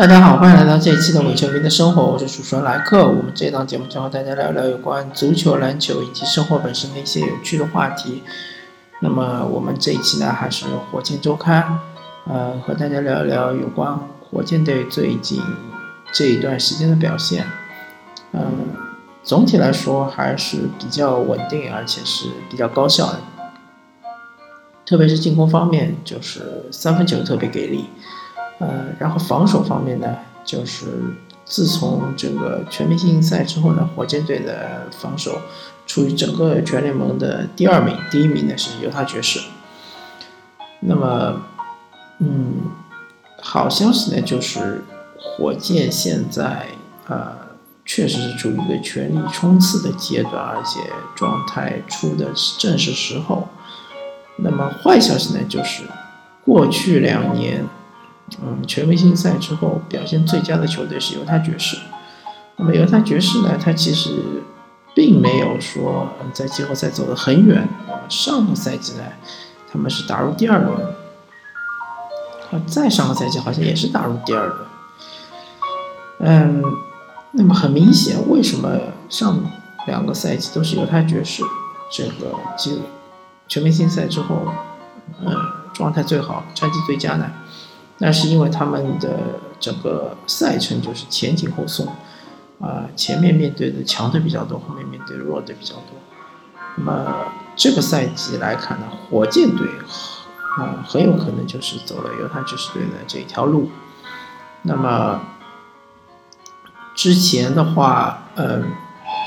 大家好，欢迎来到这一期的伪球迷的生活，我是主持人莱克。我们这档节目将和大家聊聊有关足球、篮球以及生活本身的一些有趣的话题。那么我们这一期呢，还是火箭周刊，呃，和大家聊一聊有关火箭队最近这一段时间的表现。嗯，总体来说还是比较稳定，而且是比较高效的。特别是进攻方面，就是三分球特别给力。呃，然后防守方面呢，就是自从这个全明星赛之后呢，火箭队的防守处于整个全联盟的第二名，第一名呢是犹他爵士。那么，嗯，好消息呢就是火箭现在呃确实是处于一个全力冲刺的阶段，而且状态出的正是时候。那么坏消息呢就是过去两年。嗯，全明星赛之后表现最佳的球队是犹他爵士。那么犹他爵士呢，他其实并没有说在季后赛走得很远。上个赛季呢，他们是打入第二轮，啊，再上个赛季好像也是打入第二轮。嗯，那么很明显，为什么上两个赛季都是犹他爵士这个季全明星赛之后，嗯，状态最好，战绩最佳呢？那是因为他们的整个赛程就是前紧后松，啊，前面面对的强队比较多，后面面对弱队比较多。那么这个赛季来看呢，火箭队啊很有可能就是走了犹他爵士队的这一条路。那么之前的话，嗯，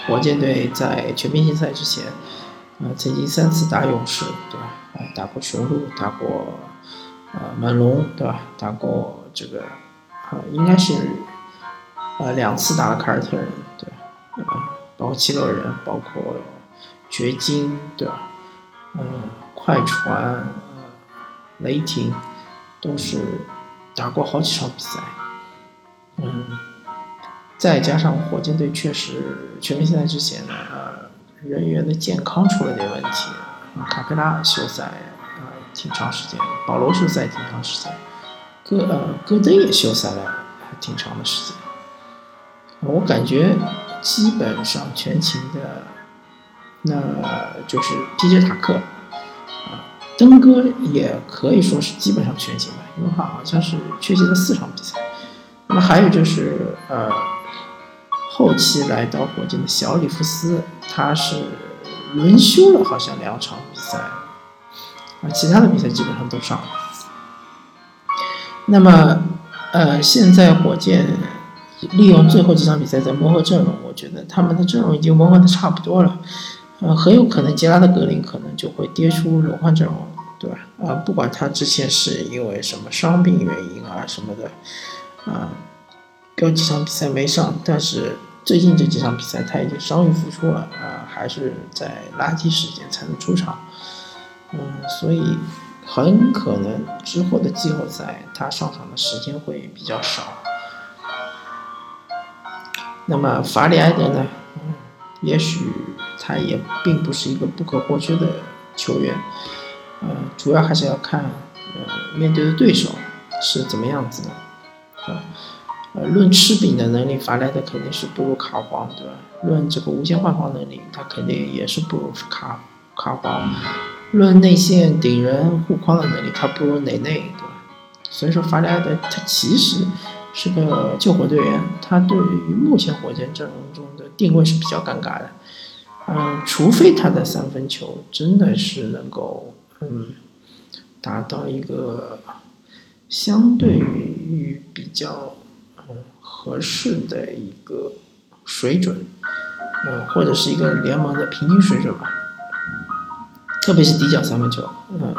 火箭队在全明星赛之前，啊，曾经三次打勇士，对吧？啊，打过雄鹿，打过。呃，猛龙对吧？打过这个，呃，应该是，呃，两次打了凯尔特人，对，呃，包括七六人，包括掘金，对吧？呃，快船，呃，雷霆，都是打过好几场比赛，嗯，再加上火箭队确实全明星赛之前呢，呃，人员的健康出了点问题，卡佩拉休赛。挺长时间，保罗休赛挺长时间，戈呃戈登也休赛了还挺长的时间。我感觉基本上全勤的，那就是 P.J. 塔克，啊，登哥也可以说是基本上全勤吧，因为他好像是缺席了四场比赛。那么还有就是呃，后期来到火箭的小里弗斯，他是轮休了好像两场比赛。啊，其他的比赛基本上都上了。那么，呃，现在火箭利用最后几场比赛在磨合阵容，我觉得他们的阵容已经磨合的差不多了。呃，很有可能杰拉德格林可能就会跌出轮换阵容，对吧？啊，不管他之前是因为什么伤病原因啊什么的，啊，有几场比赛没上，但是最近这几场比赛他已经伤愈复出了，啊，还是在垃圾时间才能出场。嗯，所以很可能之后的季后赛他上场的时间会比较少。那么法里埃德呢？嗯，也许他也并不是一个不可或缺的球员。呃，主要还是要看呃面对的对手是怎么样子的。啊，呃，论吃饼的能力，法里埃德肯定是不如卡皇，对吧？论这个无限换防能力，他肯定也是不如卡卡皇。论内线顶人护框的能力，他不如内内，对吧？所以说法里埃德他其实是个救火队员，他对于目前火箭阵容中的定位是比较尴尬的。嗯，除非他的三分球真的是能够嗯达到一个相对于比较嗯合适的一个水准，嗯，或者是一个联盟的平均水准吧。特别是底角三分球，嗯，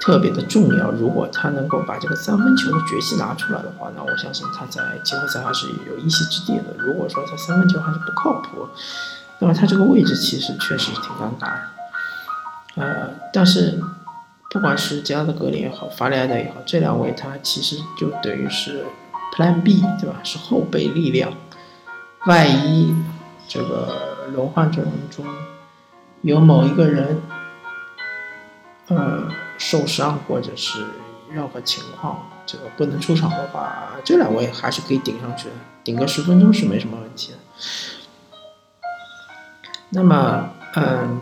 特别的重要。如果他能够把这个三分球的绝技拿出来的话，那我相信他在季后赛还是有一席之地的。如果说他三分球还是不靠谱，那么他这个位置其实确实挺尴尬。呃，但是不管是杰拉德格林也好，法里埃德也好，这两位他其实就等于是 Plan B，对吧？是后备力量。万一这个轮换阵容中，有某一个人，呃，受伤或者是任何情况，这个不能出场的话，这两位还是可以顶上去的，顶个十分钟是没什么问题的。那么，嗯，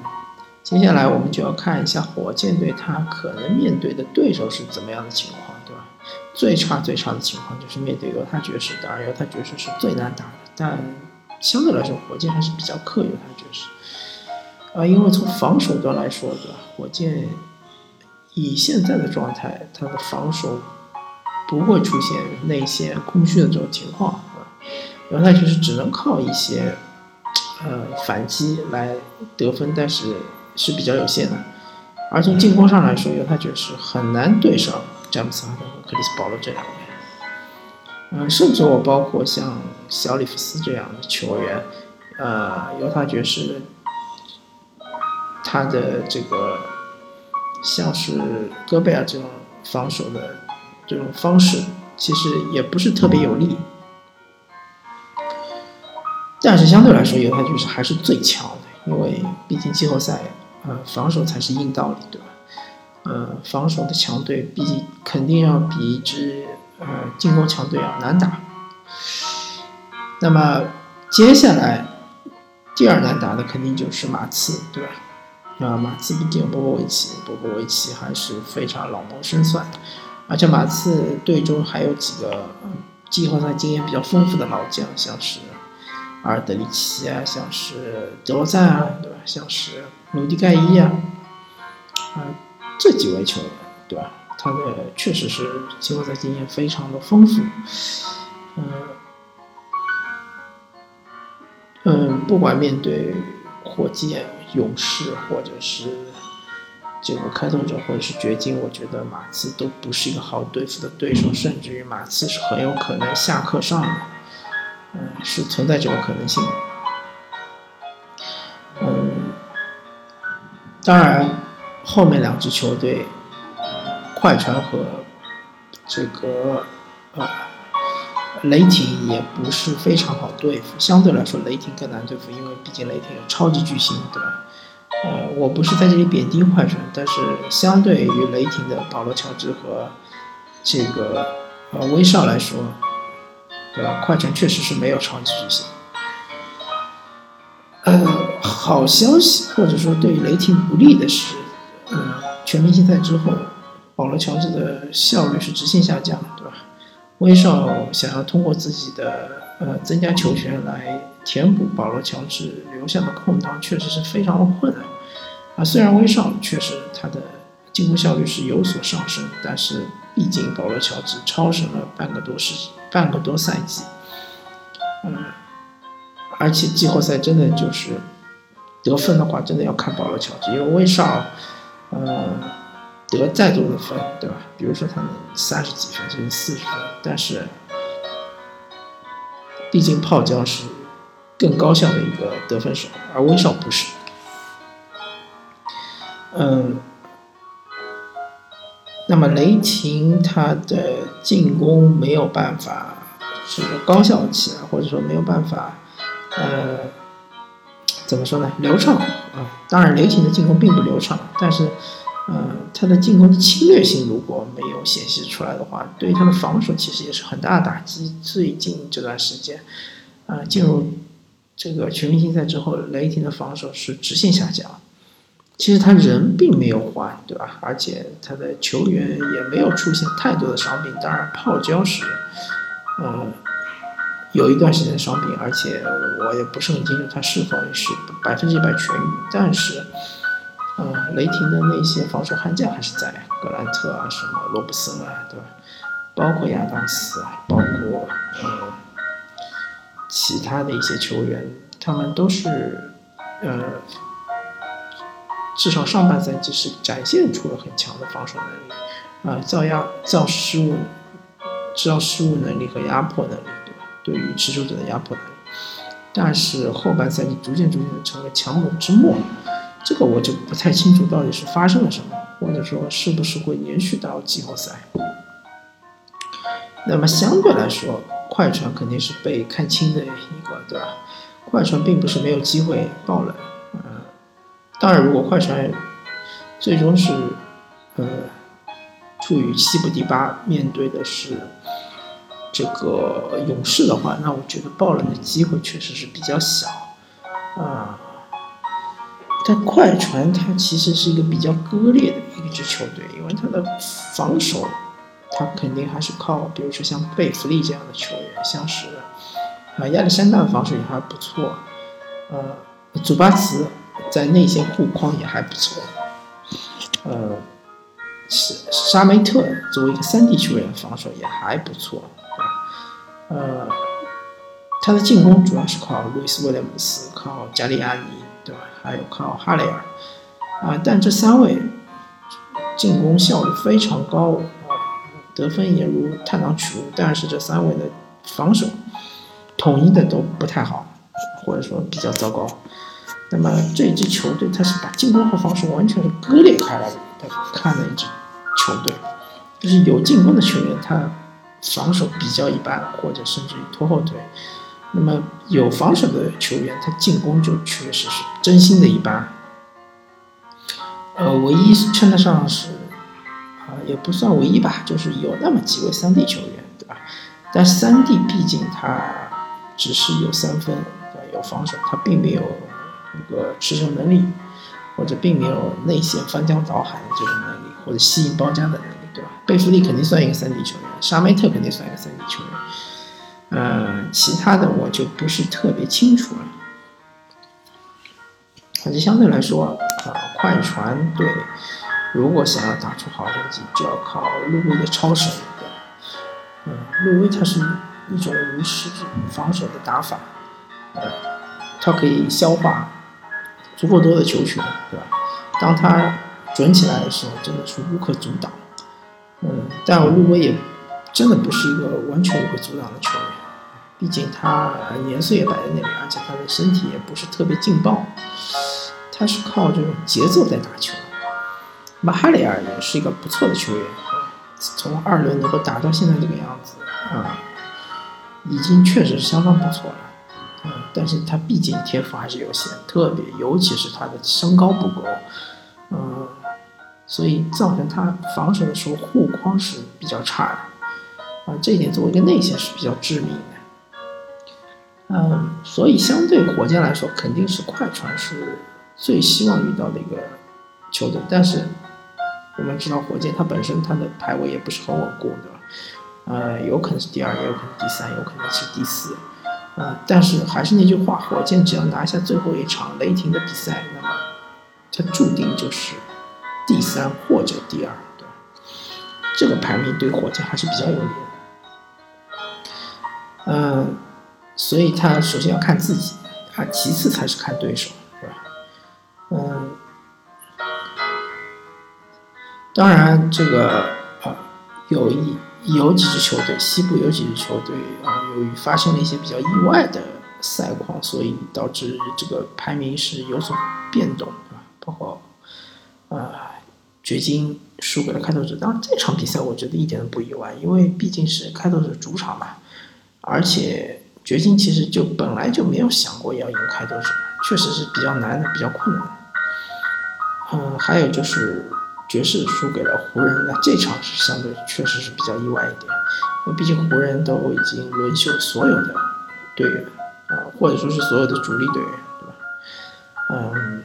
接下来我们就要看一下火箭队他可能面对的对手是怎么样的情况，对吧？最差最差的情况就是面对犹他爵士，当然犹他爵士是最难打的，但相对来说火箭还是比较克犹他爵士。啊，因为从防守端来说，对吧？火箭以现在的状态，他的防守不会出现内线空虚的这种情况，啊，犹他爵士只能靠一些。呃，反击来得分，但是是比较有限的。而从进攻上来说，犹他爵士很难对上詹姆斯哈登和克里斯保罗这两位。嗯，甚至我包括像小里弗斯这样的球员，呃，犹他爵士他的这个像是戈贝尔这种防守的这种方式，其实也不是特别有利。但是相对来说，犹他爵士还是最强的，因为毕竟季后赛，呃，防守才是硬道理，对吧？呃，防守的强队，毕竟肯定要比一支呃进攻强队要难打。那么接下来第二难打的肯定就是马刺，对吧？啊，马刺毕竟有波波维奇，波波维奇还是非常老谋深算，而且马刺队中还有几个季后赛经验比较丰富的老将，像是。阿尔德里奇啊，像是德罗赞啊，对吧？像是鲁迪盖伊啊，啊，这几位球员，对吧？他的确实是季后赛经验非常的丰富，嗯，嗯，不管面对火箭、勇士，或者是这个开拓者，或者是掘金，我觉得马刺都不是一个好对付的对手，甚至于马刺是很有可能下课上的。嗯，是存在这个可能性。嗯，当然，后面两支球队，快船和这个呃雷霆也不是非常好对付。相对来说，雷霆更难对付，因为毕竟雷霆有超级巨星，对吧？呃，我不是在这里贬低快船，但是相对于雷霆的保罗·乔治和这个呃威少来说。对吧？快船确实是没有超级巨星。呃，好消息或者说对于雷霆不利的是，呃，全明星赛之后，保罗乔治的效率是直线下降，对吧？威少想要通过自己的呃增加球权来填补保罗乔治留下的空档，确实是非常的困难。啊，虽然威少确实他的进攻效率是有所上升，但是毕竟保罗乔治超神了半个多世。半个多赛季，嗯，而且季后赛真的就是得分的话，真的要看保罗乔治，因为威少，嗯，得再多的分，对吧？比如说他能三十几分甚至四十分，但是毕竟泡椒是更高效的一个得分手，而威少不是，嗯。那么雷霆他的进攻没有办法这个高效起来，或者说没有办法，呃，怎么说呢？流畅啊！当然，雷霆的进攻并不流畅，但是，呃，他的进攻的侵略性如果没有显示出来的话，对于他的防守其实也是很大的打击。最近这段时间，啊，进入这个全明星赛之后，雷霆的防守是直线下降。其实他人并没有换，对吧？而且他的球员也没有出现太多的伤病。当然，泡椒是，呃，有一段时间伤病，而且我也不是很清楚他是否是百分之一百痊愈。但是，呃，雷霆的那些防守悍将还是在，格兰特啊，什么罗布森啊，对吧？包括亚当斯啊，包括呃其他的一些球员，他们都是，呃。至少上半赛季是展现出了很强的防守能力，啊，造压、造失误、造失误能力和压迫能力，对吧？对于持球者的压迫能力。但是后半赛季逐渐逐渐的成为强弩之末，这个我就不太清楚到底是发生了什么，或者说是不是会延续到季后赛。那么相对来说，快船肯定是被看轻的一个，对吧？快船并不是没有机会爆冷。当然，如果快船最终是，呃，处于西部第八，面对的是这个勇士的话，那我觉得爆冷的机会确实是比较小啊。但快船它其实是一个比较割裂的一支球队，因为它的防守，它肯定还是靠，比如说像贝弗利这样的球员，像是啊亚历山大的防守也还不错，呃，祖巴茨在内线护框也还不错，呃，沙沙梅特作为一个三 D 球员，防守也还不错，呃，他的进攻主要是靠路易斯威廉姆斯，靠加利亚尼。对吧？还有靠哈雷尔，啊，但这三位进攻效率非常高，得分也如探囊取物。但是这三位的防守统一的都不太好，或者说比较糟糕。那么这支球队它是把进攻和防守完全是割裂开来的看的一支球队，就是有进攻的球员他防守比较一般，或者甚至于拖后腿。那么有防守的球员，他进攻就确实是真心的一般。呃，唯一称得上是，啊，也不算唯一吧，就是有那么几位三 D 球员，对吧？但三 D 毕竟他只是有三分，有防守，他并没有一个持球能力，或者并没有内线翻江倒海的这种能力，或者吸引包夹的能力，对吧？贝弗利肯定算一个三 D 球员，沙梅特肯定算一个三 D 球员。嗯，其他的我就不是特别清楚了。反正相对来说，啊，快船队如果想要打出好成绩，就要靠路威的超神。嗯，路威他是一种无实质防守的打法，呃，他可以消化足够多的球权，对吧？当他准起来的时候，真的是无可阻挡。嗯，但路威也真的不是一个完全无可阻挡的球员。毕竟他年岁也摆在那里，而且他的身体也不是特别劲爆，他是靠这种节奏在打球。马哈里尔也是一个不错的球员，从二轮能够打到现在这个样子啊，已经确实是相当不错了。嗯，但是他毕竟天赋还是有限，特别尤其是他的身高不够，嗯，所以造成他防守的时候护框是比较差的，啊，这一点作为一个内线是比较致命的。嗯，所以相对火箭来说，肯定是快船是最希望遇到的一个球队。但是我们知道，火箭它本身它的排位也不是很稳固，对吧？呃，有可能是第二，也有可能第三，有可能是第四。呃，但是还是那句话，火箭只要拿下最后一场雷霆的比赛，那么它注定就是第三或者第二，对吧？这个排名对火箭还是比较有利的。嗯。所以他首先要看自己，啊，其次才是看对手，是吧？嗯，当然这个啊，有一有几支球队，西部有几支球队啊，由于发生了一些比较意外的赛况，所以导致这个排名是有所变动，对吧？包括啊，掘金输给了开拓者，当然这场比赛我觉得一点都不意外，因为毕竟是开拓者主场嘛，而且。掘金其实就本来就没有想过要赢开拓者，确实是比较难的，比较困难。嗯，还有就是爵士输给了湖人，那这场是相对确实是比较意外一点，因为毕竟湖人都已经轮休所有的队员，啊，或者说是所有的主力队员，对吧？嗯，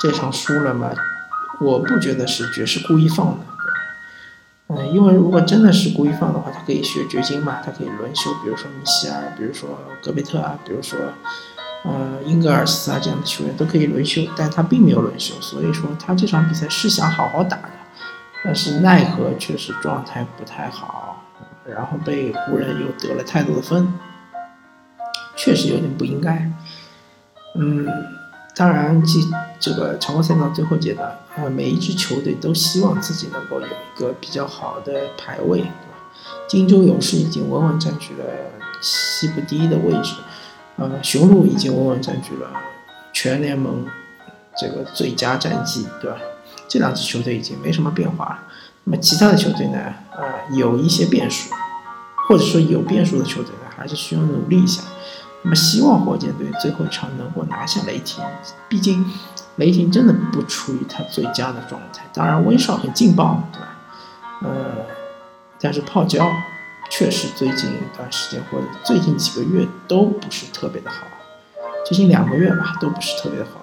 这场输了嘛，我不觉得是爵士故意放的。嗯，因为如果真的是故意放的话，他可以学掘金嘛，他可以轮休，比如说米歇尔，比如说戈贝特啊，比如说，呃，英格尔斯啊这样的球员都可以轮休，但他并没有轮休，所以说他这场比赛是想好好打的，但是奈何确实状态不太好，然后被湖人又得了太多的分，确实有点不应该，嗯。当然，这这个常规赛到最后阶段，啊，每一支球队都希望自己能够有一个比较好的排位，对吧？金州勇士已经稳稳占据了西部第一的位置，呃，雄鹿已经稳稳占据了全联盟这个最佳战绩，对吧？这两支球队已经没什么变化了。那么其他的球队呢？呃，有一些变数，或者说有变数的球队呢，还是需要努力一下。那么希望火箭队最后一场能够拿下雷霆，毕竟雷霆真的不处于他最佳的状态。当然，威少很劲爆，对吧？呃，但是泡椒确实最近一段时间或者最近几个月都不是特别的好，最近两个月吧都不是特别的好。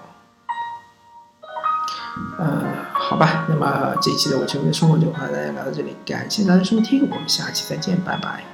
呃，好吧，那么这一期的我球迷的生活就和大家聊到这里，感谢大家收听，我们下期再见，拜拜。